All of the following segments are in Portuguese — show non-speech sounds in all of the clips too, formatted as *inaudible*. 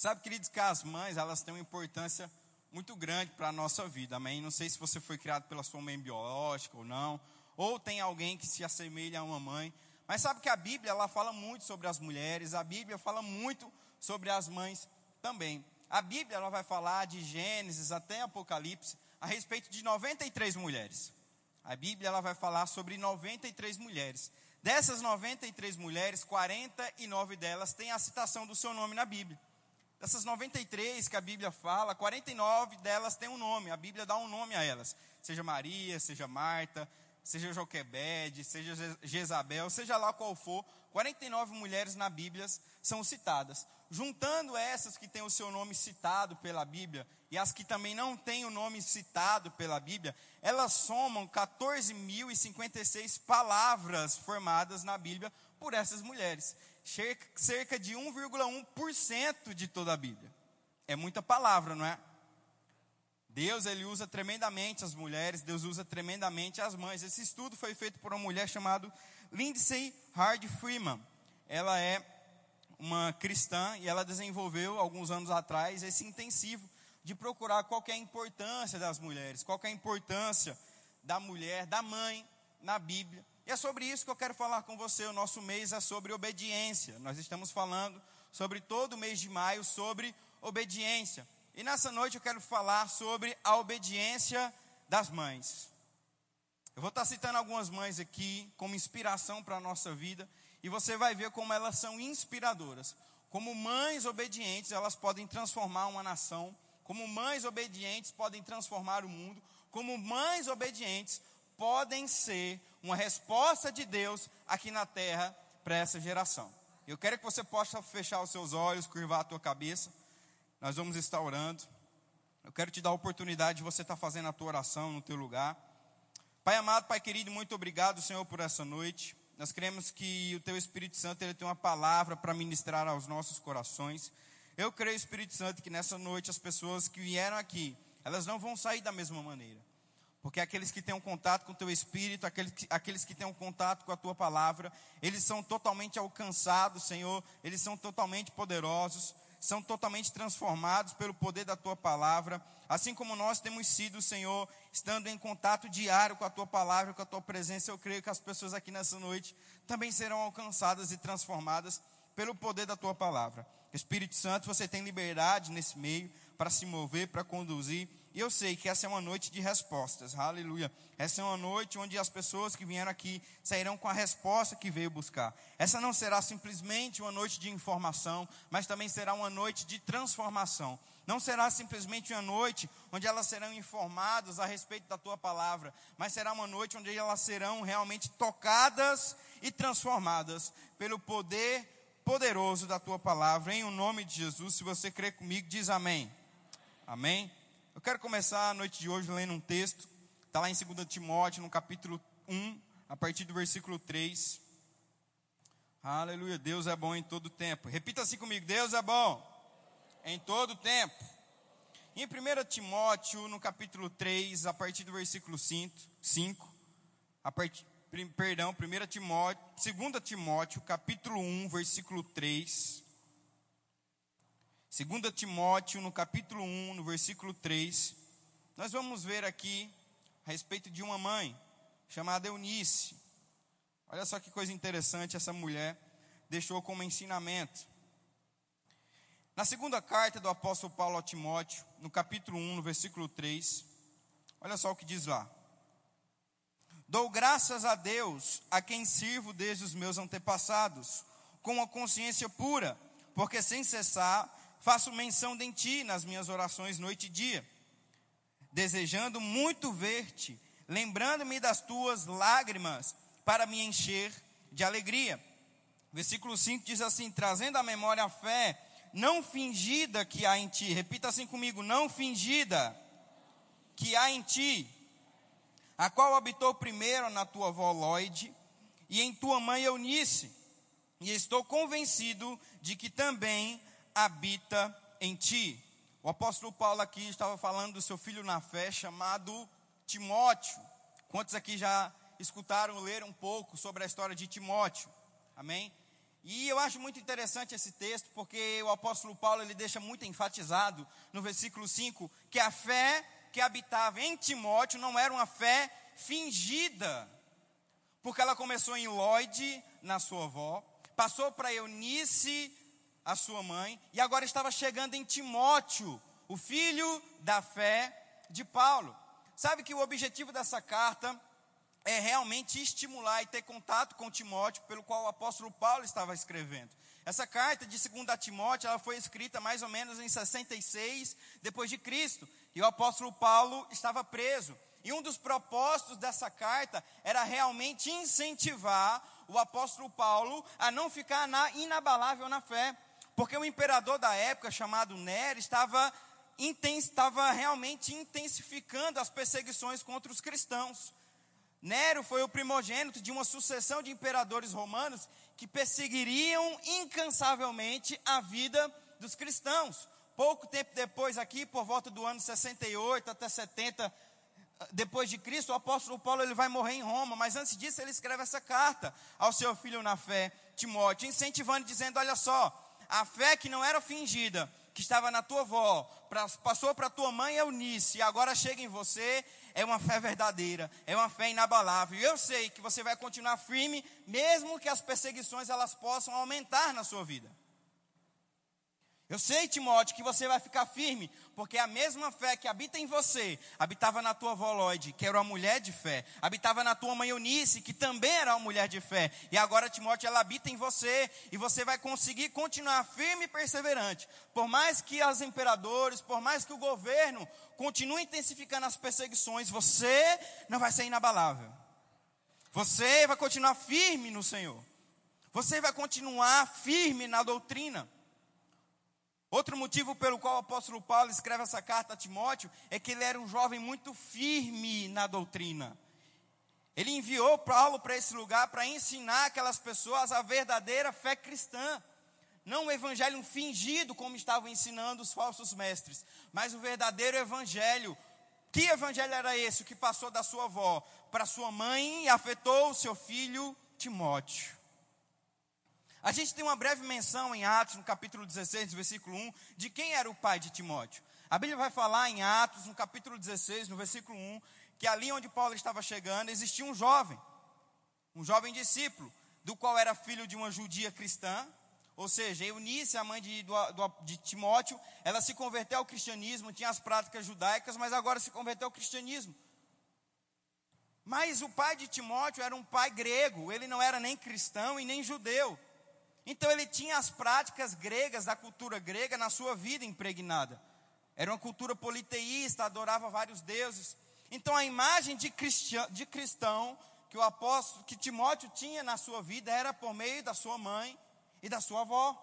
Sabe, queridos, que as mães, elas têm uma importância muito grande para a nossa vida, amém? Não sei se você foi criado pela sua mãe biológica ou não, ou tem alguém que se assemelha a uma mãe, mas sabe que a Bíblia, ela fala muito sobre as mulheres, a Bíblia fala muito sobre as mães também. A Bíblia, ela vai falar de Gênesis até Apocalipse, a respeito de 93 mulheres. A Bíblia, ela vai falar sobre 93 mulheres. Dessas 93 mulheres, 49 delas têm a citação do seu nome na Bíblia. Dessas 93 que a Bíblia fala, 49 delas têm um nome, a Bíblia dá um nome a elas. Seja Maria, seja Marta, seja Joquebede, seja Jezabel, seja lá qual for, 49 mulheres na Bíblia são citadas. Juntando essas que têm o seu nome citado pela Bíblia e as que também não têm o nome citado pela Bíblia, elas somam 14.056 palavras formadas na Bíblia por essas mulheres cerca de 1,1% de toda a Bíblia. É muita palavra, não é? Deus ele usa tremendamente as mulheres, Deus usa tremendamente as mães. Esse estudo foi feito por uma mulher chamada Lindsay Hard Freeman. Ela é uma cristã e ela desenvolveu alguns anos atrás esse intensivo de procurar qual é a importância das mulheres, qual é a importância da mulher, da mãe na Bíblia. E é sobre isso que eu quero falar com você. O nosso mês é sobre obediência. Nós estamos falando sobre todo o mês de maio sobre obediência. E nessa noite eu quero falar sobre a obediência das mães. Eu vou estar citando algumas mães aqui como inspiração para a nossa vida e você vai ver como elas são inspiradoras. Como mães obedientes, elas podem transformar uma nação. Como mães obedientes podem transformar o mundo. Como mães obedientes podem ser uma resposta de Deus aqui na terra para essa geração. Eu quero que você possa fechar os seus olhos, curvar a tua cabeça. Nós vamos estar orando. Eu quero te dar a oportunidade de você estar fazendo a tua oração no teu lugar. Pai amado, Pai querido, muito obrigado, Senhor, por essa noite. Nós queremos que o Teu Espírito Santo ele tenha uma palavra para ministrar aos nossos corações. Eu creio, Espírito Santo, que nessa noite as pessoas que vieram aqui, elas não vão sair da mesma maneira. Porque aqueles que têm um contato com o teu espírito, aqueles que, aqueles que têm um contato com a tua palavra, eles são totalmente alcançados, Senhor, eles são totalmente poderosos, são totalmente transformados pelo poder da tua palavra, assim como nós temos sido, Senhor, estando em contato diário com a tua palavra, com a tua presença, eu creio que as pessoas aqui nessa noite também serão alcançadas e transformadas pelo poder da tua palavra. Espírito Santo, você tem liberdade nesse meio para se mover, para conduzir e eu sei que essa é uma noite de respostas, aleluia. Essa é uma noite onde as pessoas que vieram aqui sairão com a resposta que veio buscar. Essa não será simplesmente uma noite de informação, mas também será uma noite de transformação. Não será simplesmente uma noite onde elas serão informadas a respeito da tua palavra, mas será uma noite onde elas serão realmente tocadas e transformadas pelo poder poderoso da tua palavra. Em o nome de Jesus, se você crê comigo, diz amém. Amém. Eu quero começar a noite de hoje lendo um texto, está lá em 2 Timóteo, no capítulo 1, a partir do versículo 3. Aleluia, Deus é bom em todo tempo. Repita assim comigo: Deus é bom em todo tempo. Em 1 Timóteo, no capítulo 3, a partir do versículo 5, 5 a part, perdão, 1 Timóteo, 2 Timóteo, capítulo 1, versículo 3. 2 Timóteo, no capítulo 1, no versículo 3, nós vamos ver aqui a respeito de uma mãe chamada Eunice. Olha só que coisa interessante essa mulher deixou como ensinamento. Na segunda carta do apóstolo Paulo a Timóteo, no capítulo 1, no versículo 3, olha só o que diz lá. Dou graças a Deus, a quem sirvo desde os meus antepassados, com uma consciência pura, porque sem cessar faço menção de ti nas minhas orações noite e dia, desejando muito ver-te, lembrando-me das tuas lágrimas, para me encher de alegria. Versículo 5 diz assim: trazendo à memória a fé não fingida que há em ti. Repita assim comigo: não fingida que há em ti, a qual habitou primeiro na tua avó Lloyd e em tua mãe Eunice. E estou convencido de que também habita em ti. O apóstolo Paulo aqui estava falando do seu filho na fé chamado Timóteo. Quantos aqui já escutaram ler um pouco sobre a história de Timóteo? Amém? E eu acho muito interessante esse texto, porque o apóstolo Paulo ele deixa muito enfatizado no versículo 5 que a fé que habitava em Timóteo não era uma fé fingida, porque ela começou em Lloyd, na sua avó, passou para Eunice, a sua mãe, e agora estava chegando em Timóteo, o filho da fé de Paulo. Sabe que o objetivo dessa carta é realmente estimular e ter contato com Timóteo, pelo qual o apóstolo Paulo estava escrevendo. Essa carta de 2 Timóteo, ela foi escrita mais ou menos em 66 depois de Cristo, e o apóstolo Paulo estava preso. E um dos propósitos dessa carta era realmente incentivar o apóstolo Paulo a não ficar na, inabalável na fé, porque o imperador da época, chamado Nero, estava, estava realmente intensificando as perseguições contra os cristãos. Nero foi o primogênito de uma sucessão de imperadores romanos que perseguiriam incansavelmente a vida dos cristãos. Pouco tempo depois, aqui, por volta do ano 68 até 70 depois de Cristo, o apóstolo Paulo ele vai morrer em Roma, mas antes disso ele escreve essa carta ao seu filho na fé, Timóteo, incentivando, dizendo: Olha só, a fé que não era fingida, que estava na tua avó, pra, passou para tua mãe Eunice, e agora chega em você, é uma fé verdadeira, é uma fé inabalável. E eu sei que você vai continuar firme, mesmo que as perseguições elas possam aumentar na sua vida. Eu sei, Timóteo, que você vai ficar firme, porque a mesma fé que habita em você, habitava na tua Lloyd, que era uma mulher de fé, habitava na tua mãe Eunice, que também era uma mulher de fé, e agora, Timóteo, ela habita em você, e você vai conseguir continuar firme e perseverante. Por mais que os imperadores, por mais que o governo continue intensificando as perseguições, você não vai ser inabalável. Você vai continuar firme no Senhor. Você vai continuar firme na doutrina. Outro motivo pelo qual o apóstolo Paulo escreve essa carta a Timóteo é que ele era um jovem muito firme na doutrina. Ele enviou Paulo para esse lugar para ensinar aquelas pessoas a verdadeira fé cristã. Não o evangelho fingido, como estavam ensinando os falsos mestres, mas o verdadeiro evangelho. Que evangelho era esse? O que passou da sua avó para sua mãe e afetou o seu filho Timóteo. A gente tem uma breve menção em Atos, no capítulo 16, versículo 1, de quem era o pai de Timóteo. A Bíblia vai falar em Atos, no capítulo 16, no versículo 1, que ali onde Paulo estava chegando existia um jovem, um jovem discípulo, do qual era filho de uma judia cristã, ou seja, Eunice, a mãe de, do, de Timóteo, ela se converteu ao cristianismo, tinha as práticas judaicas, mas agora se converteu ao cristianismo. Mas o pai de Timóteo era um pai grego, ele não era nem cristão e nem judeu. Então ele tinha as práticas gregas, da cultura grega, na sua vida impregnada. Era uma cultura politeísta, adorava vários deuses. Então a imagem de, cristão, de cristão que o apóstolo, que Timóteo tinha na sua vida era por meio da sua mãe e da sua avó.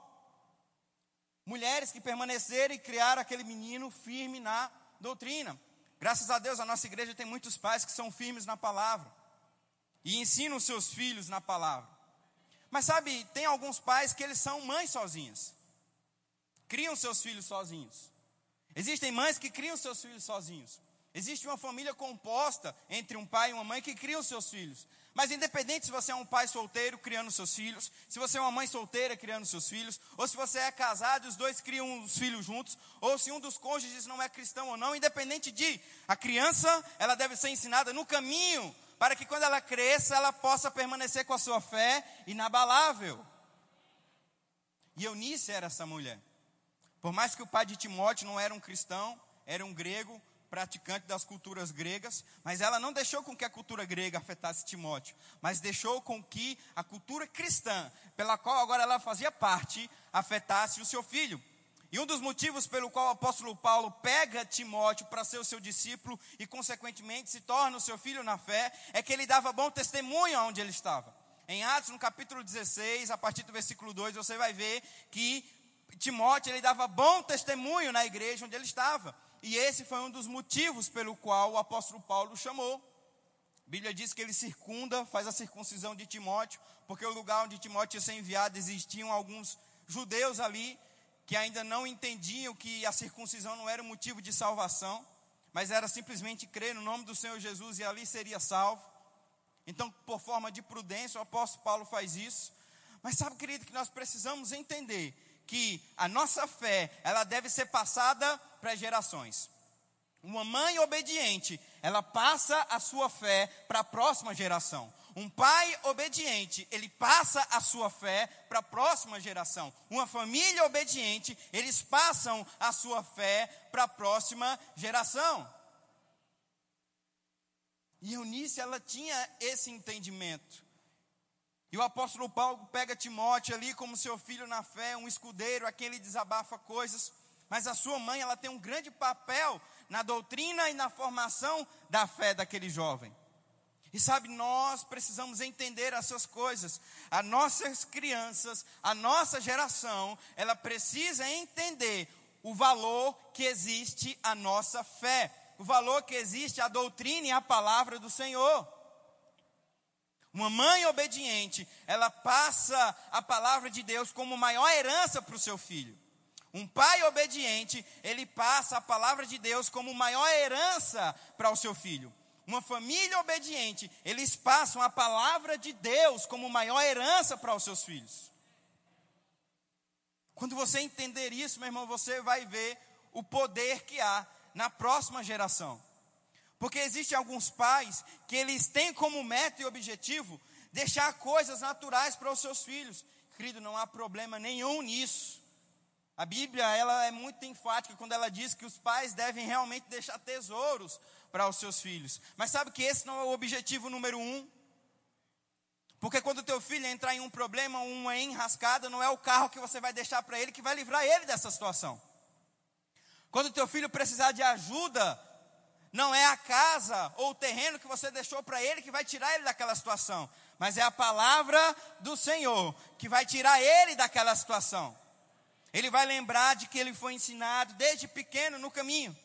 Mulheres que permaneceram e criaram aquele menino firme na doutrina. Graças a Deus a nossa igreja tem muitos pais que são firmes na palavra e ensinam seus filhos na palavra. Mas sabe, tem alguns pais que eles são mães sozinhas. Criam seus filhos sozinhos. Existem mães que criam seus filhos sozinhos. Existe uma família composta entre um pai e uma mãe que criam seus filhos. Mas independente se você é um pai solteiro criando seus filhos, se você é uma mãe solteira criando seus filhos, ou se você é casado e os dois criam os filhos juntos, ou se um dos cônjuges não é cristão ou não, independente de, a criança, ela deve ser ensinada no caminho para que quando ela cresça, ela possa permanecer com a sua fé inabalável. E Eunice era essa mulher. Por mais que o pai de Timóteo não era um cristão, era um grego, praticante das culturas gregas, mas ela não deixou com que a cultura grega afetasse Timóteo, mas deixou com que a cultura cristã, pela qual agora ela fazia parte, afetasse o seu filho. E um dos motivos pelo qual o apóstolo Paulo pega Timóteo para ser o seu discípulo e, consequentemente, se torna o seu filho na fé, é que ele dava bom testemunho onde ele estava. Em Atos, no capítulo 16, a partir do versículo 2, você vai ver que Timóteo ele dava bom testemunho na igreja onde ele estava. E esse foi um dos motivos pelo qual o apóstolo Paulo o chamou. A Bíblia diz que ele circunda, faz a circuncisão de Timóteo, porque o lugar onde Timóteo ia ser enviado existiam alguns judeus ali que ainda não entendiam que a circuncisão não era motivo de salvação, mas era simplesmente crer no nome do Senhor Jesus e ali seria salvo. Então, por forma de prudência, o apóstolo Paulo faz isso. Mas sabe, querido, que nós precisamos entender que a nossa fé, ela deve ser passada para gerações. Uma mãe obediente, ela passa a sua fé para a próxima geração. Um pai obediente, ele passa a sua fé para a próxima geração. Uma família obediente, eles passam a sua fé para a próxima geração. E Eunice, ela tinha esse entendimento. E o apóstolo Paulo pega Timóteo ali como seu filho na fé, um escudeiro, a quem ele desabafa coisas. Mas a sua mãe, ela tem um grande papel na doutrina e na formação da fé daquele jovem. E sabe, nós precisamos entender essas coisas. As nossas crianças, a nossa geração, ela precisa entender o valor que existe a nossa fé, o valor que existe a doutrina e a palavra do Senhor. Uma mãe obediente, ela passa a palavra de Deus como maior herança para o seu filho. Um pai obediente, ele passa a palavra de Deus como maior herança para o seu filho. Uma família obediente, eles passam a palavra de Deus como maior herança para os seus filhos. Quando você entender isso, meu irmão, você vai ver o poder que há na próxima geração. Porque existem alguns pais que eles têm como meta e objetivo deixar coisas naturais para os seus filhos. Querido, não há problema nenhum nisso. A Bíblia, ela é muito enfática quando ela diz que os pais devem realmente deixar tesouros para os seus filhos. Mas sabe que esse não é o objetivo número um? Porque quando o teu filho entrar em um problema, uma enrascada, não é o carro que você vai deixar para ele que vai livrar ele dessa situação. Quando o teu filho precisar de ajuda, não é a casa ou o terreno que você deixou para ele que vai tirar ele daquela situação, mas é a palavra do Senhor que vai tirar ele daquela situação. Ele vai lembrar de que ele foi ensinado desde pequeno no caminho.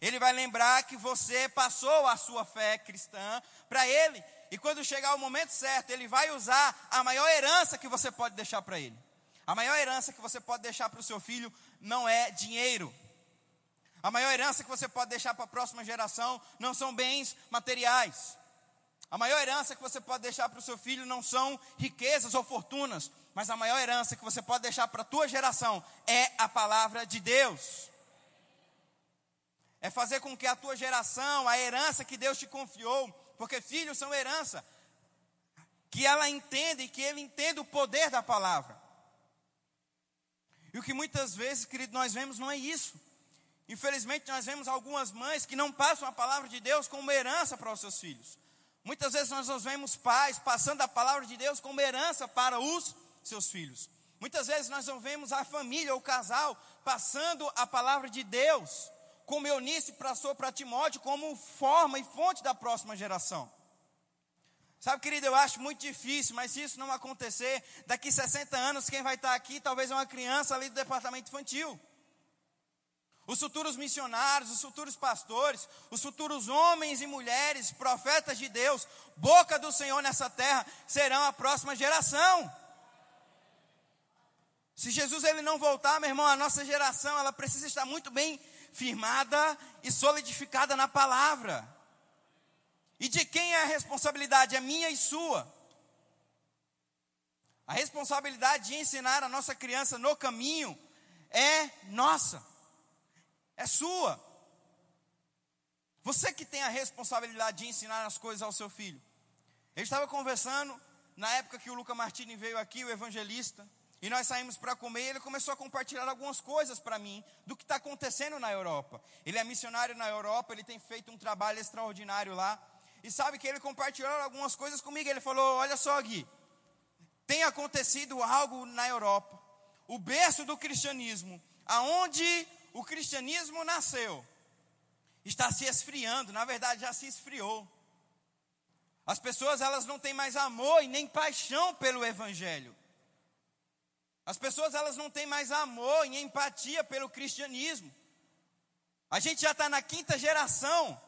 Ele vai lembrar que você passou a sua fé cristã para ele. E quando chegar o momento certo, ele vai usar a maior herança que você pode deixar para ele. A maior herança que você pode deixar para o seu filho não é dinheiro, a maior herança que você pode deixar para a próxima geração não são bens materiais. A maior herança que você pode deixar para o seu filho não são riquezas ou fortunas, mas a maior herança que você pode deixar para a tua geração é a palavra de Deus. É fazer com que a tua geração, a herança que Deus te confiou, porque filhos são herança, que ela entenda e que ele entenda o poder da palavra. E o que muitas vezes, querido, nós vemos não é isso. Infelizmente, nós vemos algumas mães que não passam a palavra de Deus como herança para os seus filhos. Muitas vezes nós vemos pais passando a palavra de Deus como herança para os seus filhos. Muitas vezes nós não vemos a família ou o casal passando a palavra de Deus, como Eunice passou para Timóteo, como forma e fonte da próxima geração. Sabe, querido, eu acho muito difícil, mas se isso não acontecer, daqui 60 anos, quem vai estar aqui talvez é uma criança ali do departamento infantil os futuros missionários, os futuros pastores, os futuros homens e mulheres, profetas de Deus, boca do Senhor nessa terra, serão a próxima geração. Se Jesus ele não voltar, meu irmão, a nossa geração, ela precisa estar muito bem firmada e solidificada na palavra. E de quem é a responsabilidade? É minha e sua. A responsabilidade de ensinar a nossa criança no caminho é nossa é sua. Você que tem a responsabilidade de ensinar as coisas ao seu filho. Eu estava conversando na época que o Luca Martini veio aqui, o evangelista, e nós saímos para comer, e ele começou a compartilhar algumas coisas para mim do que está acontecendo na Europa. Ele é missionário na Europa, ele tem feito um trabalho extraordinário lá. E sabe que ele compartilhou algumas coisas comigo. Ele falou: Olha só, Gui, tem acontecido algo na Europa, o berço do cristianismo, aonde o cristianismo nasceu, está se esfriando, na verdade já se esfriou. As pessoas elas não têm mais amor e nem paixão pelo evangelho. As pessoas elas não têm mais amor e empatia pelo cristianismo. A gente já está na quinta geração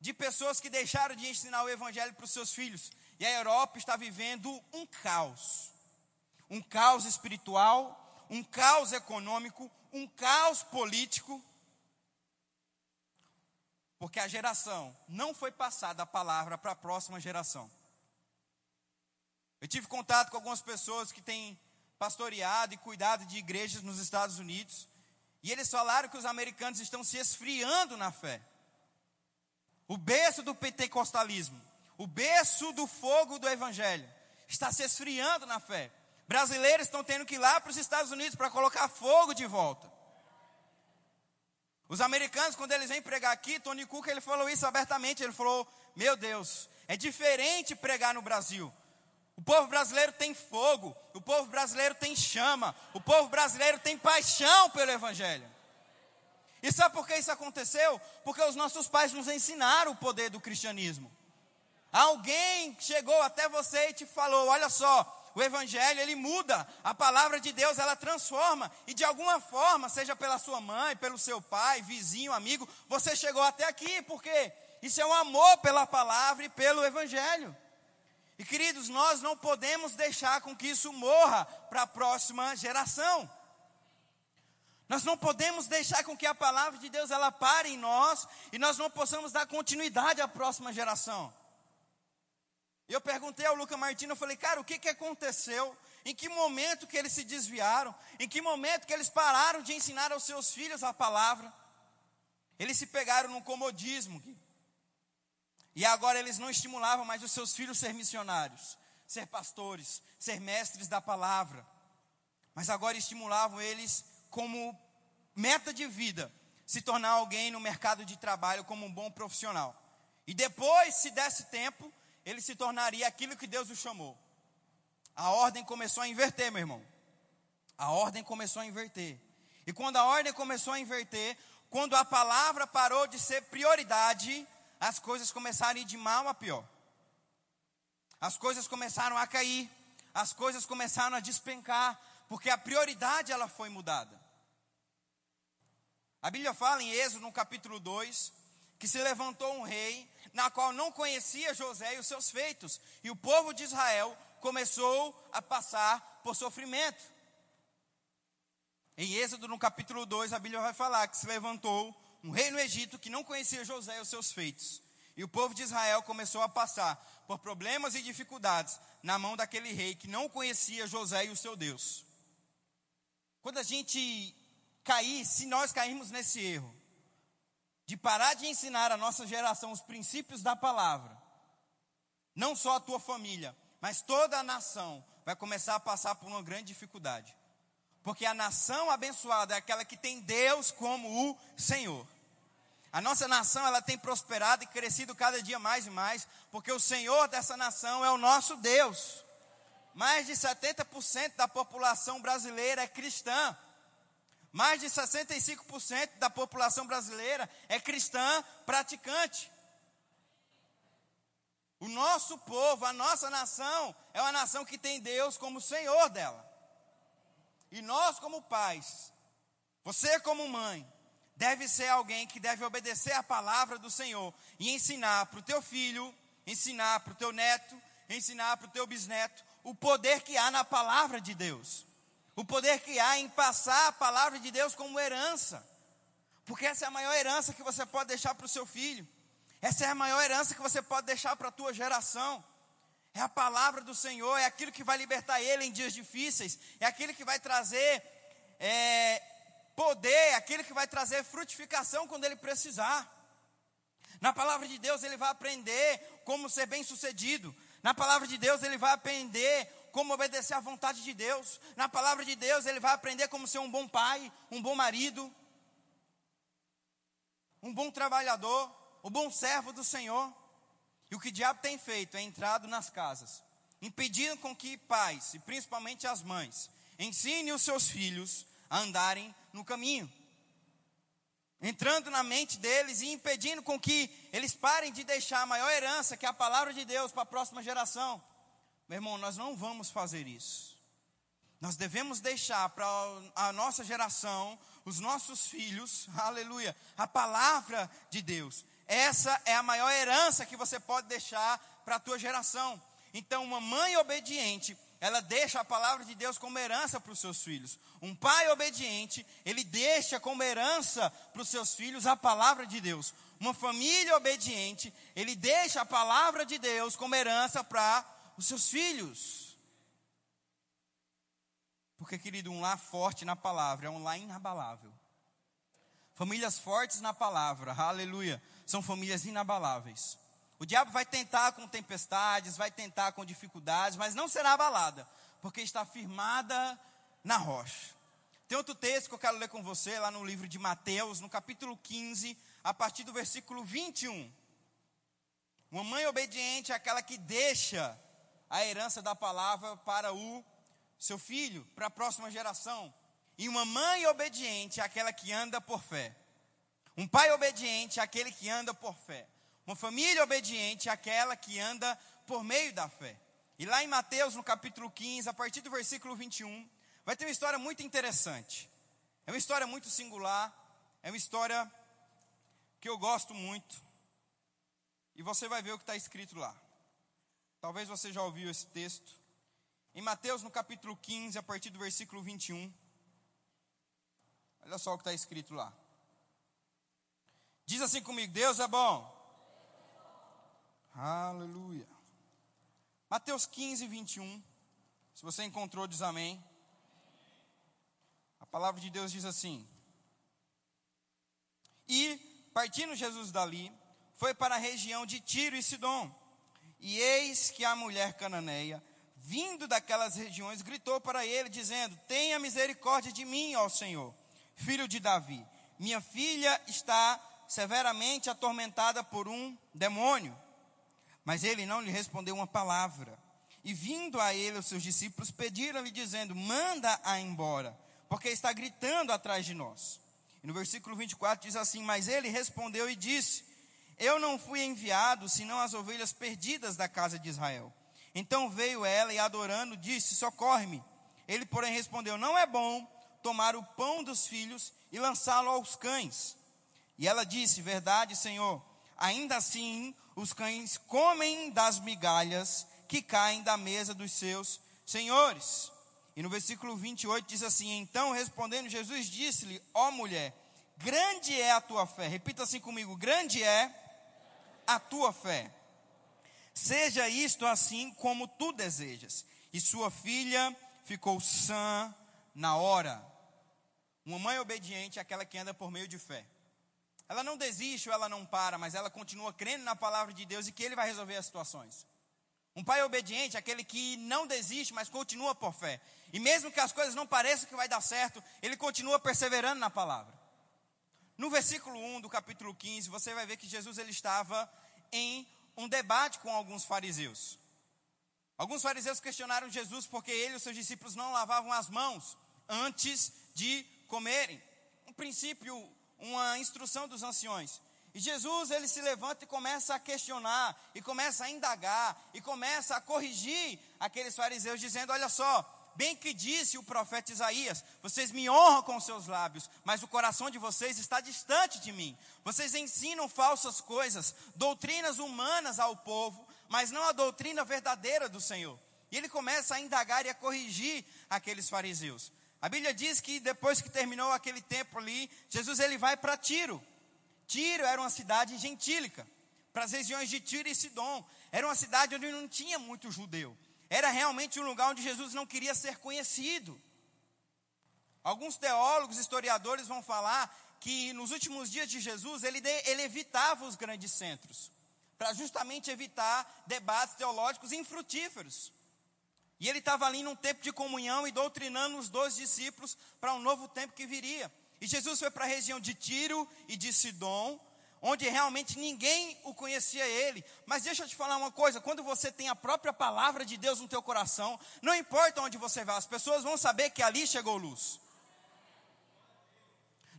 de pessoas que deixaram de ensinar o evangelho para os seus filhos. E a Europa está vivendo um caos. Um caos espiritual, um caos econômico, um caos político, porque a geração não foi passada a palavra para a próxima geração. Eu tive contato com algumas pessoas que têm pastoreado e cuidado de igrejas nos Estados Unidos, e eles falaram que os americanos estão se esfriando na fé. O berço do pentecostalismo, o berço do fogo do evangelho, está se esfriando na fé. Brasileiros estão tendo que ir lá para os Estados Unidos para colocar fogo de volta. Os americanos, quando eles vêm pregar aqui, Tony Cook, ele falou isso abertamente. Ele falou: Meu Deus, é diferente pregar no Brasil. O povo brasileiro tem fogo, o povo brasileiro tem chama, o povo brasileiro tem paixão pelo Evangelho. E sabe por que isso aconteceu? Porque os nossos pais nos ensinaram o poder do cristianismo. Alguém chegou até você e te falou: olha só, o evangelho ele muda, a palavra de Deus ela transforma, e de alguma forma, seja pela sua mãe, pelo seu pai, vizinho, amigo, você chegou até aqui, porque isso é um amor pela palavra e pelo evangelho. E queridos, nós não podemos deixar com que isso morra para a próxima geração. Nós não podemos deixar com que a palavra de Deus ela pare em nós e nós não possamos dar continuidade à próxima geração. Eu perguntei ao Luca Martino, eu falei, cara, o que, que aconteceu? Em que momento que eles se desviaram? Em que momento que eles pararam de ensinar aos seus filhos a palavra? Eles se pegaram no comodismo. E agora eles não estimulavam mais os seus filhos ser missionários, ser pastores, ser mestres da palavra. Mas agora estimulavam eles como meta de vida, se tornar alguém no mercado de trabalho como um bom profissional. E depois, se desse tempo, ele se tornaria aquilo que Deus o chamou. A ordem começou a inverter, meu irmão. A ordem começou a inverter. E quando a ordem começou a inverter, quando a palavra parou de ser prioridade, as coisas começaram a ir de mal a pior. As coisas começaram a cair, as coisas começaram a despencar, porque a prioridade ela foi mudada. A Bíblia fala em Êxodo, no capítulo 2, que se levantou um rei na qual não conhecia José e os seus feitos, e o povo de Israel começou a passar por sofrimento. Em Êxodo, no capítulo 2, a Bíblia vai falar que se levantou um rei no Egito que não conhecia José e os seus feitos. E o povo de Israel começou a passar por problemas e dificuldades na mão daquele rei que não conhecia José e o seu Deus. Quando a gente cair, se nós cairmos nesse erro, de parar de ensinar a nossa geração os princípios da palavra, não só a tua família, mas toda a nação vai começar a passar por uma grande dificuldade. Porque a nação abençoada é aquela que tem Deus como o Senhor. A nossa nação ela tem prosperado e crescido cada dia mais e mais, porque o Senhor dessa nação é o nosso Deus. Mais de 70% da população brasileira é cristã. Mais de 65% da população brasileira é cristã praticante. O nosso povo, a nossa nação, é uma nação que tem Deus como Senhor dela. E nós, como pais, você, como mãe, deve ser alguém que deve obedecer a palavra do Senhor e ensinar para o teu filho, ensinar para o teu neto, ensinar para o teu bisneto o poder que há na palavra de Deus o poder que há em passar a palavra de Deus como herança. Porque essa é a maior herança que você pode deixar para o seu filho. Essa é a maior herança que você pode deixar para a tua geração. É a palavra do Senhor, é aquilo que vai libertar ele em dias difíceis, é aquilo que vai trazer é, poder, é aquilo que vai trazer frutificação quando ele precisar. Na palavra de Deus ele vai aprender como ser bem sucedido. Na palavra de Deus ele vai aprender como obedecer à vontade de Deus. Na palavra de Deus, ele vai aprender como ser um bom pai, um bom marido, um bom trabalhador, um bom servo do Senhor. E o que o diabo tem feito é entrado nas casas, impedindo com que pais, e principalmente as mães, ensinem os seus filhos a andarem no caminho. Entrando na mente deles e impedindo com que eles parem de deixar a maior herança, que é a palavra de Deus, para a próxima geração. Meu irmão, nós não vamos fazer isso. Nós devemos deixar para a nossa geração, os nossos filhos, *laughs* aleluia, a palavra de Deus. Essa é a maior herança que você pode deixar para a tua geração. Então, uma mãe obediente, ela deixa a palavra de Deus como herança para os seus filhos. Um pai obediente, ele deixa como herança para os seus filhos a palavra de Deus. Uma família obediente, ele deixa a palavra de Deus como herança para os seus filhos. Porque, querido, um lar forte na palavra é um lar inabalável. Famílias fortes na palavra, aleluia, são famílias inabaláveis. O diabo vai tentar com tempestades, vai tentar com dificuldades, mas não será abalada, porque está firmada na rocha. Tem outro texto que eu quero ler com você, lá no livro de Mateus, no capítulo 15, a partir do versículo 21. Uma mãe obediente é aquela que deixa a herança da palavra para o seu filho, para a próxima geração. E uma mãe obediente é aquela que anda por fé. Um pai obediente é aquele que anda por fé. Uma família obediente é aquela que anda por meio da fé. E lá em Mateus, no capítulo 15, a partir do versículo 21, vai ter uma história muito interessante. É uma história muito singular. É uma história que eu gosto muito. E você vai ver o que está escrito lá. Talvez você já ouviu esse texto. Em Mateus, no capítulo 15, a partir do versículo 21. Olha só o que está escrito lá. Diz assim comigo: Deus é bom. Aleluia. Mateus 15, 21. Se você encontrou, diz amém. A palavra de Deus diz assim: E partindo Jesus dali, foi para a região de Tiro e Sidom. E eis que a mulher cananeia, vindo daquelas regiões, gritou para ele, dizendo: Tenha misericórdia de mim, ó Senhor, filho de Davi. Minha filha está severamente atormentada por um demônio. Mas ele não lhe respondeu uma palavra. E vindo a ele, os seus discípulos pediram-lhe, dizendo: Manda-a embora, porque está gritando atrás de nós. E no versículo 24 diz assim: Mas ele respondeu e disse: Eu não fui enviado senão as ovelhas perdidas da casa de Israel. Então veio ela e, adorando, disse: Socorre-me. Ele, porém, respondeu: Não é bom tomar o pão dos filhos e lançá-lo aos cães. E ela disse: Verdade, Senhor. Ainda assim, os cães comem das migalhas que caem da mesa dos seus senhores. E no versículo 28 diz assim: Então respondendo, Jesus disse-lhe: Ó mulher, grande é a tua fé. Repita assim comigo: grande é a tua fé. Seja isto assim como tu desejas. E sua filha ficou sã na hora. Uma mãe obediente é aquela que anda por meio de fé. Ela não desiste ou ela não para, mas ela continua crendo na palavra de Deus e que Ele vai resolver as situações. Um pai obediente é aquele que não desiste, mas continua por fé. E mesmo que as coisas não pareçam que vai dar certo, ele continua perseverando na palavra. No versículo 1 do capítulo 15, você vai ver que Jesus ele estava em um debate com alguns fariseus. Alguns fariseus questionaram Jesus porque ele e os seus discípulos não lavavam as mãos antes de comerem. Um princípio, uma instrução dos anciões. E Jesus ele se levanta e começa a questionar, e começa a indagar, e começa a corrigir aqueles fariseus, dizendo: Olha só, bem que disse o profeta Isaías: Vocês me honram com seus lábios, mas o coração de vocês está distante de mim. Vocês ensinam falsas coisas, doutrinas humanas ao povo, mas não a doutrina verdadeira do Senhor. E ele começa a indagar e a corrigir aqueles fariseus. A Bíblia diz que depois que terminou aquele tempo ali, Jesus ele vai para Tiro. Tiro era uma cidade gentílica, para as regiões de Tiro e Sidom. Era uma cidade onde não tinha muito judeu. Era realmente um lugar onde Jesus não queria ser conhecido. Alguns teólogos, historiadores vão falar que nos últimos dias de Jesus ele, ele evitava os grandes centros, para justamente evitar debates teológicos infrutíferos. E ele estava ali num tempo de comunhão e doutrinando os dois discípulos para um novo tempo que viria. E Jesus foi para a região de Tiro e de Sidom, onde realmente ninguém o conhecia ele. Mas deixa eu te falar uma coisa, quando você tem a própria palavra de Deus no teu coração, não importa onde você vá, as pessoas vão saber que ali chegou luz.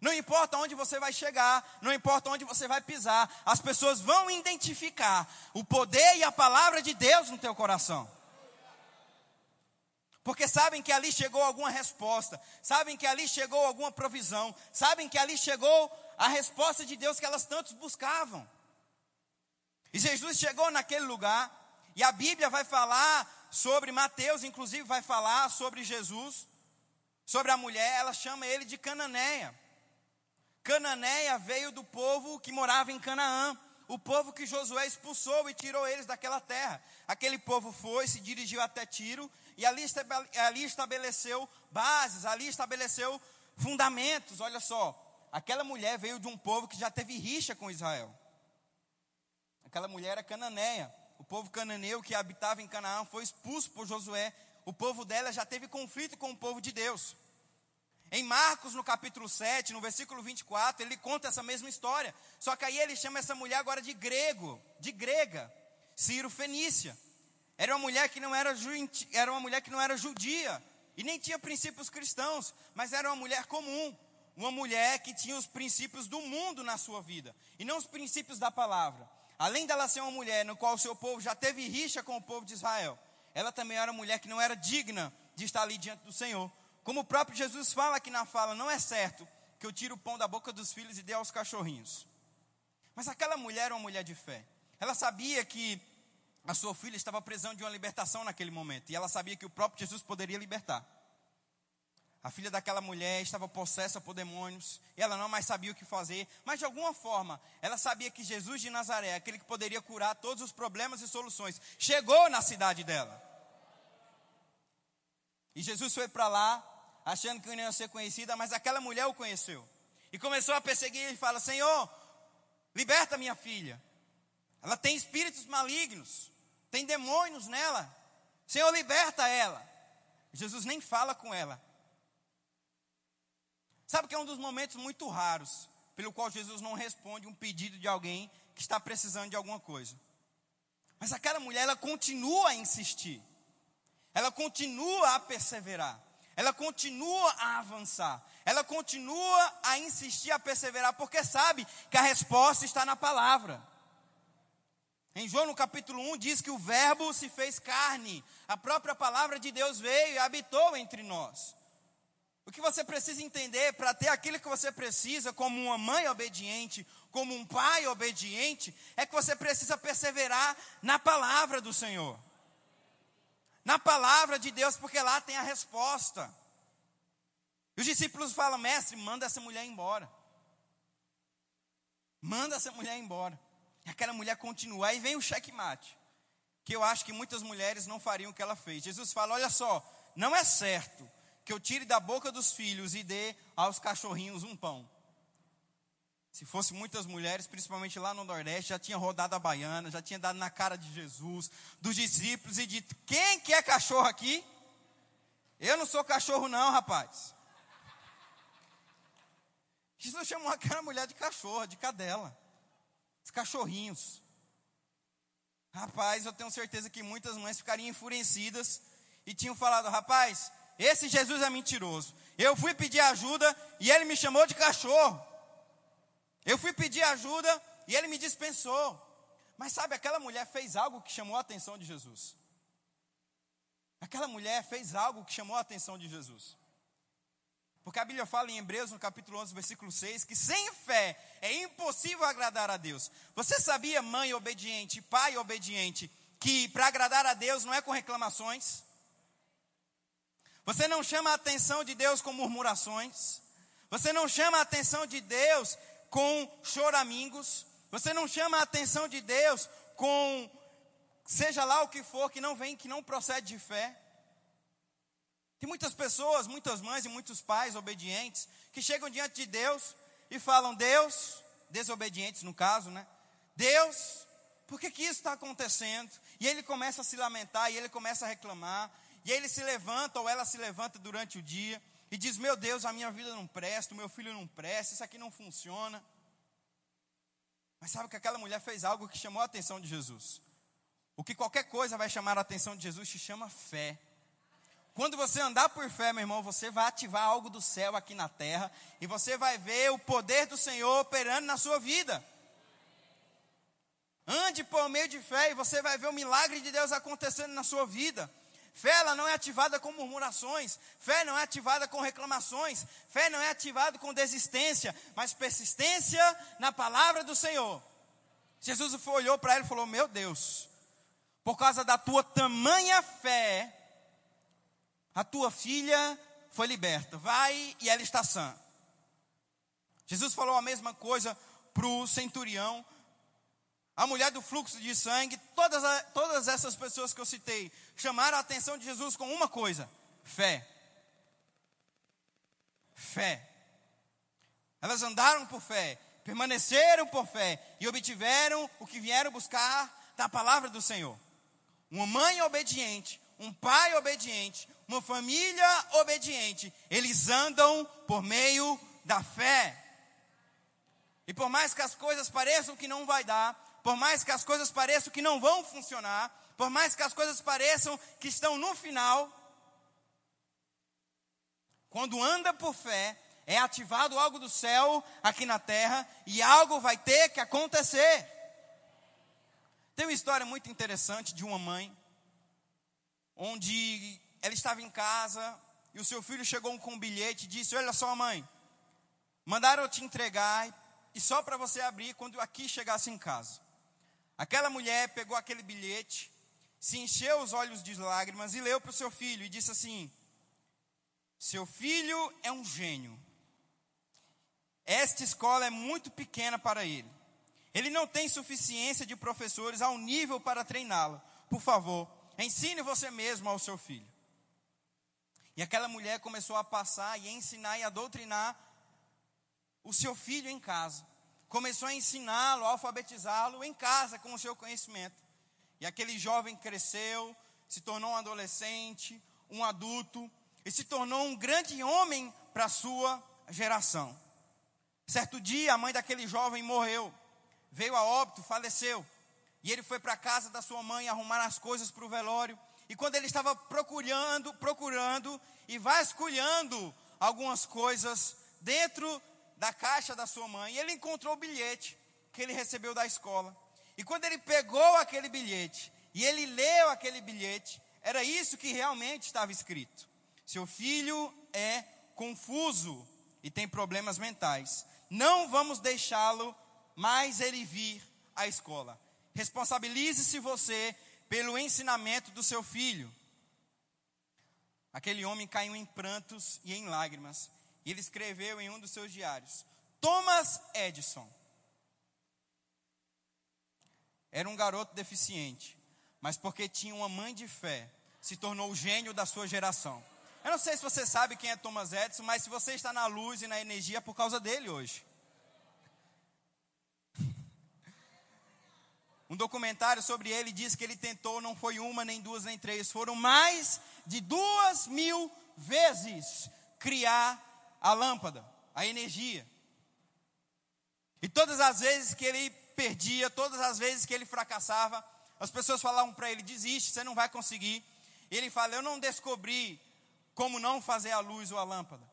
Não importa onde você vai chegar, não importa onde você vai pisar, as pessoas vão identificar o poder e a palavra de Deus no teu coração porque sabem que ali chegou alguma resposta, sabem que ali chegou alguma provisão, sabem que ali chegou a resposta de Deus que elas tantos buscavam. E Jesus chegou naquele lugar, e a Bíblia vai falar sobre Mateus, inclusive vai falar sobre Jesus, sobre a mulher, ela chama ele de Cananeia. Cananeia veio do povo que morava em Canaã, o povo que Josué expulsou e tirou eles daquela terra. Aquele povo foi, se dirigiu até Tiro e ali, ali estabeleceu bases, ali estabeleceu fundamentos. Olha só, aquela mulher veio de um povo que já teve rixa com Israel. Aquela mulher era cananeia. O povo cananeu que habitava em Canaã foi expulso por Josué. O povo dela já teve conflito com o povo de Deus. Em Marcos, no capítulo 7, no versículo 24, ele conta essa mesma história. Só que aí ele chama essa mulher agora de grego, de grega, Ciro Fenícia. Era uma mulher que não era, era uma mulher que não era judia e nem tinha princípios cristãos, mas era uma mulher comum, uma mulher que tinha os princípios do mundo na sua vida e não os princípios da palavra. Além dela ser uma mulher no qual o seu povo já teve rixa com o povo de Israel, ela também era uma mulher que não era digna de estar ali diante do Senhor. Como o próprio Jesus fala aqui na fala, não é certo que eu tire o pão da boca dos filhos e dê aos cachorrinhos. Mas aquela mulher era uma mulher de fé. Ela sabia que a sua filha estava precisando de uma libertação naquele momento. E ela sabia que o próprio Jesus poderia libertar. A filha daquela mulher estava possessa por demônios. E ela não mais sabia o que fazer. Mas de alguma forma, ela sabia que Jesus de Nazaré, aquele que poderia curar todos os problemas e soluções, chegou na cidade dela. E Jesus foi para lá, achando que não ia ser conhecida, mas aquela mulher o conheceu. E começou a perseguir e fala: Senhor, liberta minha filha. Ela tem espíritos malignos, tem demônios nela. Senhor, liberta ela. Jesus nem fala com ela. Sabe que é um dos momentos muito raros pelo qual Jesus não responde um pedido de alguém que está precisando de alguma coisa. Mas aquela mulher, ela continua a insistir. Ela continua a perseverar ela continua a avançar, ela continua a insistir, a perseverar, porque sabe que a resposta está na palavra. Em João no capítulo 1 diz que o Verbo se fez carne, a própria palavra de Deus veio e habitou entre nós. O que você precisa entender para ter aquilo que você precisa, como uma mãe obediente, como um pai obediente, é que você precisa perseverar na palavra do Senhor na palavra de Deus, porque lá tem a resposta. E os discípulos falam: Mestre, manda essa mulher embora. Manda essa mulher embora. E aquela mulher continua. Aí vem o checkmate, que eu acho que muitas mulheres não fariam o que ela fez. Jesus fala: Olha só, não é certo que eu tire da boca dos filhos e dê aos cachorrinhos um pão. Se fosse muitas mulheres, principalmente lá no Nordeste, já tinha rodado a baiana, já tinha dado na cara de Jesus, dos discípulos e dito: quem que é cachorro aqui? Eu não sou cachorro, não, rapaz. Jesus chamou aquela mulher de cachorro, de cadela, os cachorrinhos. Rapaz, eu tenho certeza que muitas mães ficariam enfurecidas e tinham falado: rapaz, esse Jesus é mentiroso. Eu fui pedir ajuda e ele me chamou de cachorro. Eu fui pedir ajuda e ele me dispensou. Mas sabe, aquela mulher fez algo que chamou a atenção de Jesus. Aquela mulher fez algo que chamou a atenção de Jesus. Porque a Bíblia fala em Hebreus, no capítulo 11, versículo 6, que sem fé é impossível agradar a Deus. Você sabia, mãe obediente, pai obediente, que para agradar a Deus não é com reclamações? Você não chama a atenção de Deus com murmurações? Você não chama a atenção de Deus com choramingos. Você não chama a atenção de Deus com seja lá o que for que não vem, que não procede de fé. Tem muitas pessoas, muitas mães e muitos pais obedientes que chegam diante de Deus e falam: Deus, desobedientes no caso, né? Deus, por que, que isso está acontecendo? E ele começa a se lamentar, e ele começa a reclamar, e ele se levanta ou ela se levanta durante o dia e diz: Meu Deus, a minha vida não presta, o meu filho não presta, isso aqui não funciona. Mas sabe que aquela mulher fez algo que chamou a atenção de Jesus. O que qualquer coisa vai chamar a atenção de Jesus se chama fé. Quando você andar por fé, meu irmão, você vai ativar algo do céu aqui na terra e você vai ver o poder do Senhor operando na sua vida. Ande por meio de fé e você vai ver o milagre de Deus acontecendo na sua vida. Fé ela não é ativada com murmurações, fé não é ativada com reclamações, fé não é ativada com desistência, mas persistência na palavra do Senhor. Jesus olhou para ele e falou: Meu Deus, por causa da tua tamanha fé, a tua filha foi liberta, vai e ela está sã. Jesus falou a mesma coisa para o centurião, a mulher do fluxo de sangue, todas, todas essas pessoas que eu citei, chamaram a atenção de Jesus com uma coisa: fé. Fé. Elas andaram por fé, permaneceram por fé e obtiveram o que vieram buscar da palavra do Senhor. Uma mãe obediente, um pai obediente, uma família obediente, eles andam por meio da fé. E por mais que as coisas pareçam que não vai dar, por mais que as coisas pareçam que não vão funcionar, por mais que as coisas pareçam que estão no final, quando anda por fé, é ativado algo do céu aqui na terra e algo vai ter que acontecer. Tem uma história muito interessante de uma mãe, onde ela estava em casa e o seu filho chegou com um bilhete e disse: Olha só, mãe, mandaram eu te entregar e só para você abrir quando aqui chegasse em casa. Aquela mulher pegou aquele bilhete, se encheu os olhos de lágrimas e leu para o seu filho e disse assim: Seu filho é um gênio. Esta escola é muito pequena para ele. Ele não tem suficiência de professores ao nível para treiná-lo. Por favor, ensine você mesmo ao seu filho. E aquela mulher começou a passar e a ensinar e a doutrinar o seu filho em casa. Começou a ensiná-lo, a alfabetizá-lo em casa com o seu conhecimento. E aquele jovem cresceu, se tornou um adolescente, um adulto, e se tornou um grande homem para a sua geração. Certo dia, a mãe daquele jovem morreu, veio a óbito, faleceu. E ele foi para a casa da sua mãe arrumar as coisas para o velório. E quando ele estava procurando, procurando e vasculhando algumas coisas dentro da caixa da sua mãe, ele encontrou o bilhete que ele recebeu da escola. E quando ele pegou aquele bilhete e ele leu aquele bilhete, era isso que realmente estava escrito. Seu filho é confuso e tem problemas mentais. Não vamos deixá-lo mais ele vir à escola. Responsabilize-se você pelo ensinamento do seu filho. Aquele homem caiu em prantos e em lágrimas. E ele escreveu em um dos seus diários: Thomas Edison era um garoto deficiente, mas porque tinha uma mãe de fé, se tornou o gênio da sua geração. Eu não sei se você sabe quem é Thomas Edison, mas se você está na luz e na energia é por causa dele hoje. *laughs* Um documentário sobre ele diz que ele tentou, não foi uma, nem duas, nem três, foram mais de duas mil vezes criar a lâmpada, a energia. E todas as vezes que ele perdia, todas as vezes que ele fracassava, as pessoas falavam para ele: desiste, você não vai conseguir. E ele fala: eu não descobri como não fazer a luz ou a lâmpada.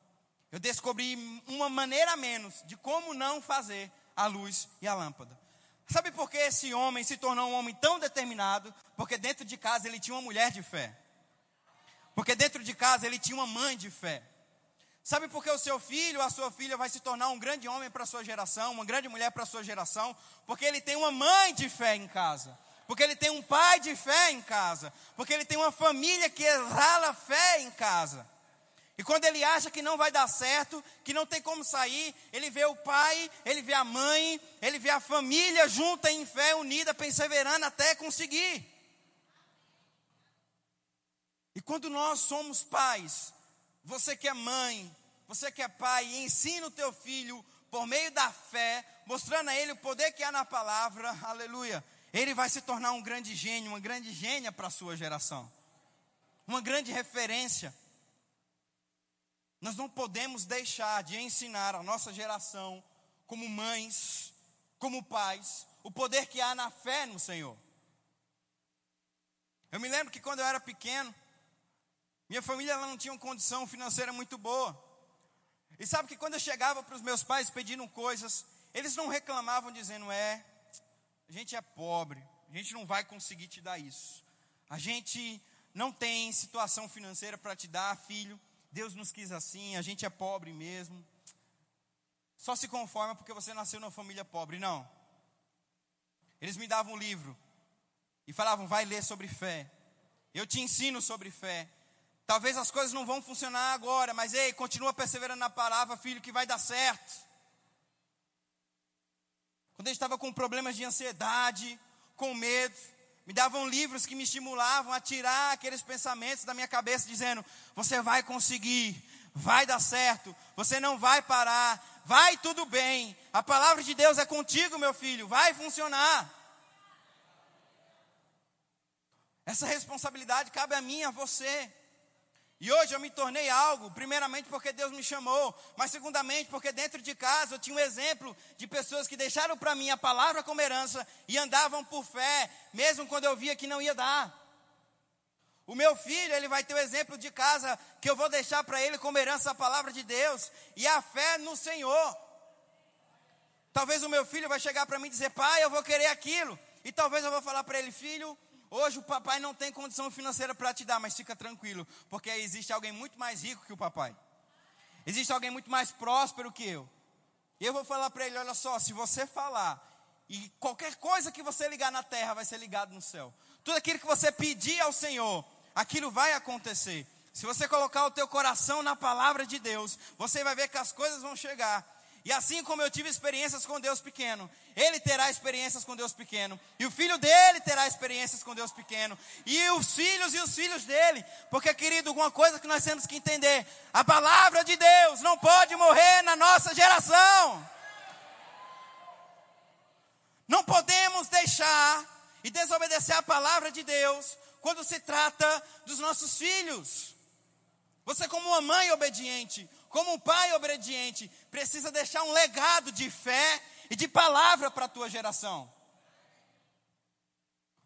Eu descobri uma maneira menos de como não fazer a luz e a lâmpada. Sabe por que esse homem se tornou um homem tão determinado? Porque dentro de casa ele tinha uma mulher de fé. Porque dentro de casa ele tinha uma mãe de fé. Sabe por que o seu filho, a sua filha vai se tornar um grande homem para a sua geração, uma grande mulher para a sua geração? Porque ele tem uma mãe de fé em casa. Porque ele tem um pai de fé em casa. Porque ele tem uma família que exala fé em casa. E quando ele acha que não vai dar certo, que não tem como sair, ele vê o pai, ele vê a mãe, ele vê a família junta em fé, unida, perseverando até conseguir. E quando nós somos pais, você que é mãe, você que é pai, ensina o teu filho por meio da fé, mostrando a ele o poder que há na palavra, aleluia. Ele vai se tornar um grande gênio, uma grande gênia para a sua geração, uma grande referência. Nós não podemos deixar de ensinar a nossa geração, como mães, como pais, o poder que há na fé no Senhor. Eu me lembro que quando eu era pequeno, minha família não tinha uma condição financeira muito boa. E sabe que quando eu chegava para os meus pais pedindo coisas, eles não reclamavam dizendo: é, a gente é pobre, a gente não vai conseguir te dar isso. A gente não tem situação financeira para te dar, filho. Deus nos quis assim, a gente é pobre mesmo. Só se conforma porque você nasceu numa família pobre. Não. Eles me davam um livro e falavam: vai ler sobre fé. Eu te ensino sobre fé. Talvez as coisas não vão funcionar agora, mas ei, continua perseverando na palavra, filho, que vai dar certo. quando eu estava com problemas de ansiedade, com medo, me davam livros que me estimulavam a tirar aqueles pensamentos da minha cabeça, dizendo: você vai conseguir, vai dar certo, você não vai parar, vai tudo bem, a palavra de Deus é contigo, meu filho, vai funcionar. Essa responsabilidade cabe a mim, a você. E hoje eu me tornei algo, primeiramente porque Deus me chamou, mas segundamente porque dentro de casa eu tinha um exemplo de pessoas que deixaram para mim a palavra como herança e andavam por fé, mesmo quando eu via que não ia dar. O meu filho, ele vai ter o exemplo de casa que eu vou deixar para ele como herança a palavra de Deus e a fé no Senhor. Talvez o meu filho vai chegar para mim e dizer: "Pai, eu vou querer aquilo". E talvez eu vou falar para ele: "Filho, Hoje o papai não tem condição financeira para te dar, mas fica tranquilo, porque existe alguém muito mais rico que o papai. Existe alguém muito mais próspero que eu. Eu vou falar para ele: olha só, se você falar, e qualquer coisa que você ligar na terra vai ser ligado no céu. Tudo aquilo que você pedir ao Senhor, aquilo vai acontecer. Se você colocar o teu coração na palavra de Deus, você vai ver que as coisas vão chegar. E assim como eu tive experiências com Deus pequeno, ele terá experiências com Deus pequeno, e o filho dele terá experiências com Deus pequeno, e os filhos e os filhos dele, porque querido, alguma coisa que nós temos que entender: a palavra de Deus não pode morrer na nossa geração. Não podemos deixar e desobedecer a palavra de Deus quando se trata dos nossos filhos. Você, como uma mãe obediente, como um pai obediente, precisa deixar um legado de fé e de palavra para a tua geração.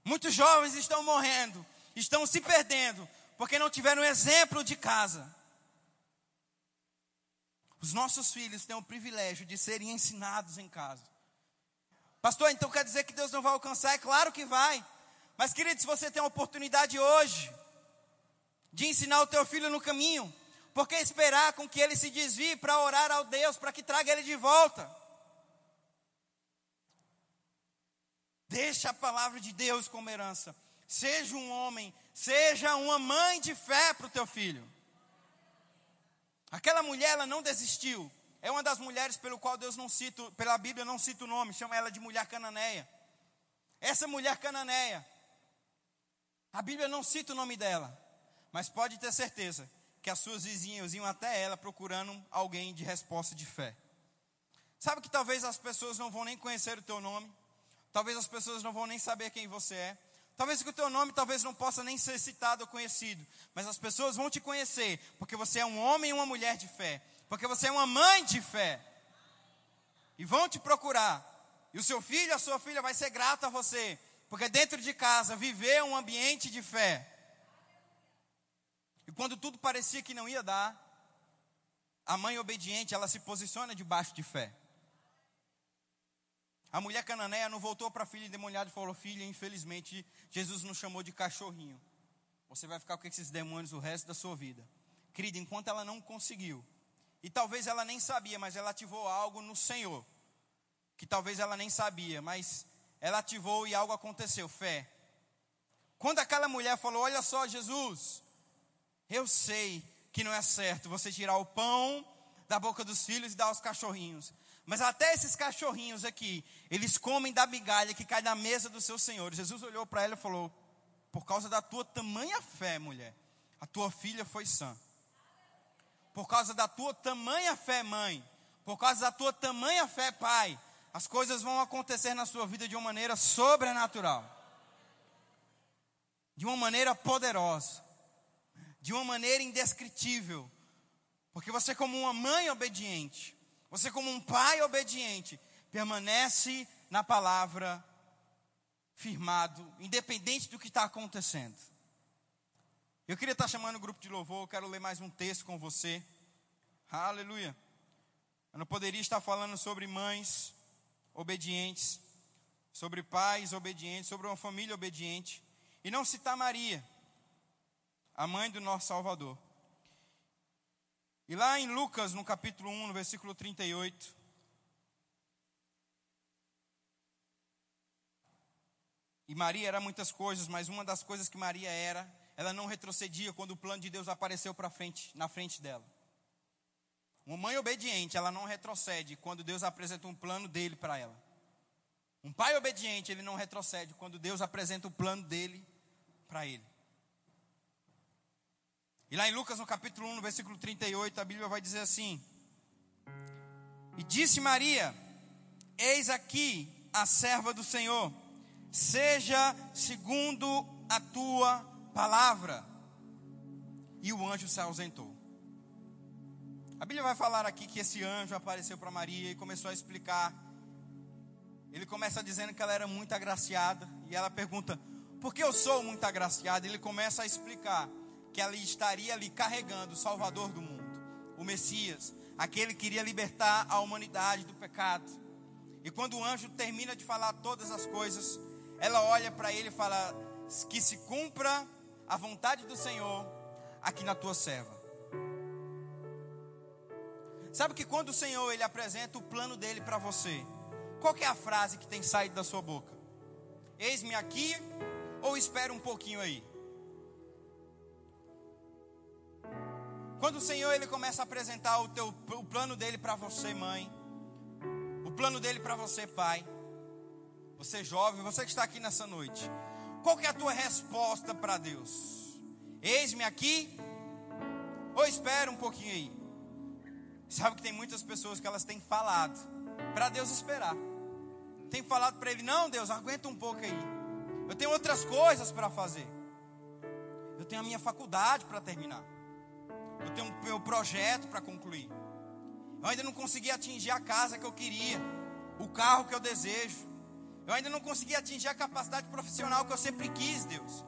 Muitos jovens estão morrendo, estão se perdendo, porque não tiveram exemplo de casa. Os nossos filhos têm o privilégio de serem ensinados em casa. Pastor, então quer dizer que Deus não vai alcançar? É claro que vai. Mas, querido, se você tem a oportunidade hoje de ensinar o teu filho no caminho, por que esperar com que ele se desvie para orar ao Deus para que traga ele de volta? Deixa a palavra de Deus como herança. Seja um homem, seja uma mãe de fé para o teu filho. Aquela mulher, ela não desistiu. É uma das mulheres pelo qual Deus não cita, pela Bíblia não cita o nome, chama ela de mulher cananeia. Essa mulher cananeia, a Bíblia não cita o nome dela, mas pode ter certeza que as suas vizinhas iam até ela procurando alguém de resposta de fé. Sabe que talvez as pessoas não vão nem conhecer o teu nome, talvez as pessoas não vão nem saber quem você é, talvez que o teu nome talvez não possa nem ser citado ou conhecido, mas as pessoas vão te conhecer, porque você é um homem e uma mulher de fé, porque você é uma mãe de fé, e vão te procurar, e o seu filho, a sua filha vai ser grato a você, porque dentro de casa viver um ambiente de fé quando tudo parecia que não ia dar, a mãe obediente, ela se posiciona debaixo de fé. A mulher cananeia não voltou para a filha endemoniada e falou: Filha, infelizmente, Jesus nos chamou de cachorrinho. Você vai ficar com esses demônios o resto da sua vida. Querida, enquanto ela não conseguiu, e talvez ela nem sabia, mas ela ativou algo no Senhor, que talvez ela nem sabia, mas ela ativou e algo aconteceu fé. Quando aquela mulher falou: Olha só, Jesus, eu sei que não é certo você tirar o pão da boca dos filhos e dar aos cachorrinhos. Mas até esses cachorrinhos aqui, eles comem da migalha que cai na mesa do seu Senhor. Jesus olhou para ela e falou: Por causa da tua tamanha fé, mulher, a tua filha foi sã. Por causa da tua tamanha fé, mãe, por causa da tua tamanha fé, pai, as coisas vão acontecer na sua vida de uma maneira sobrenatural, de uma maneira poderosa de uma maneira indescritível. Porque você, como uma mãe obediente, você, como um pai obediente, permanece na palavra firmado, independente do que está acontecendo. Eu queria estar chamando o grupo de louvor, eu quero ler mais um texto com você. Aleluia. Eu não poderia estar falando sobre mães obedientes, sobre pais obedientes, sobre uma família obediente, e não citar Maria a mãe do nosso Salvador. E lá em Lucas, no capítulo 1, no versículo 38, E Maria era muitas coisas, mas uma das coisas que Maria era, ela não retrocedia quando o plano de Deus apareceu para frente, na frente dela. Uma mãe obediente, ela não retrocede quando Deus apresenta um plano dele para ela. Um pai obediente, ele não retrocede quando Deus apresenta o plano dele para ele. E lá em Lucas, no capítulo 1, no versículo 38, a Bíblia vai dizer assim: E disse Maria: Eis aqui a serva do Senhor, seja segundo a tua palavra. E o anjo se ausentou. A Bíblia vai falar aqui que esse anjo apareceu para Maria e começou a explicar. Ele começa dizendo que ela era muito agraciada. E ela pergunta: Por que eu sou muito agraciada? Ele começa a explicar que ela estaria ali carregando o Salvador do mundo, o Messias, aquele que iria libertar a humanidade do pecado. E quando o anjo termina de falar todas as coisas, ela olha para ele e fala: Que se cumpra a vontade do Senhor aqui na tua serva. Sabe que quando o Senhor ele apresenta o plano dele para você, qual é a frase que tem saído da sua boca? Eis-me aqui ou espera um pouquinho aí? Quando o Senhor ele começa a apresentar o, teu, o plano dele para você, mãe, o plano dele para você, pai, você jovem, você que está aqui nessa noite, qual é a tua resposta para Deus? Eis-me aqui ou espera um pouquinho aí? Sabe que tem muitas pessoas que elas têm falado para Deus esperar. Tem falado para Ele: Não, Deus, aguenta um pouco aí. Eu tenho outras coisas para fazer. Eu tenho a minha faculdade para terminar. Eu tenho o meu projeto para concluir. Eu ainda não consegui atingir a casa que eu queria, o carro que eu desejo. Eu ainda não consegui atingir a capacidade profissional que eu sempre quis, Deus.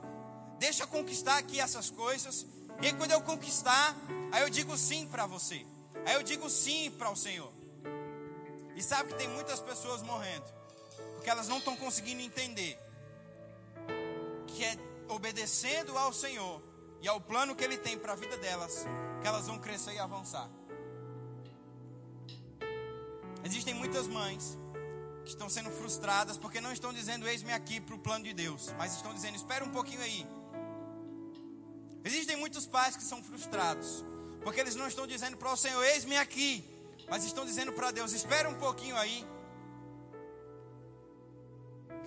Deixa eu conquistar aqui essas coisas. E quando eu conquistar, aí eu digo sim para você. Aí eu digo sim para o Senhor. E sabe que tem muitas pessoas morrendo, porque elas não estão conseguindo entender que é obedecendo ao Senhor e ao plano que Ele tem para a vida delas, que elas vão crescer e avançar. Existem muitas mães que estão sendo frustradas porque não estão dizendo eis-me aqui para o plano de Deus, mas estão dizendo espera um pouquinho aí. Existem muitos pais que são frustrados porque eles não estão dizendo para o Senhor, eis-me aqui. Mas estão dizendo para Deus, espera um pouquinho aí.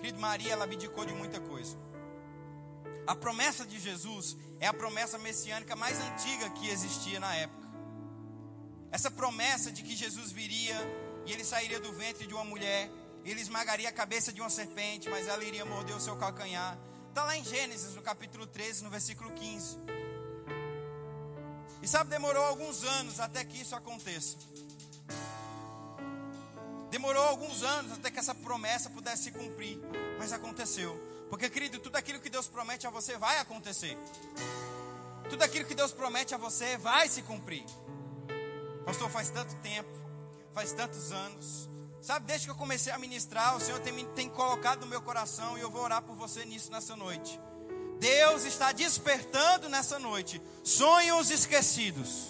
Querido Maria, ela abdicou de muita coisa. A promessa de Jesus é a promessa messiânica mais antiga que existia na época. Essa promessa de que Jesus viria e ele sairia do ventre de uma mulher, ele esmagaria a cabeça de uma serpente, mas ela iria morder o seu calcanhar. Está lá em Gênesis, no capítulo 13, no versículo 15. E sabe, demorou alguns anos até que isso aconteça. Demorou alguns anos até que essa promessa pudesse se cumprir, mas aconteceu. Porque, querido, tudo aquilo que Deus promete a você vai acontecer. Tudo aquilo que Deus promete a você vai se cumprir. Pastor, faz tanto tempo, faz tantos anos. Sabe, desde que eu comecei a ministrar, o Senhor tem, tem colocado no meu coração e eu vou orar por você nisso nessa noite. Deus está despertando nessa noite sonhos esquecidos.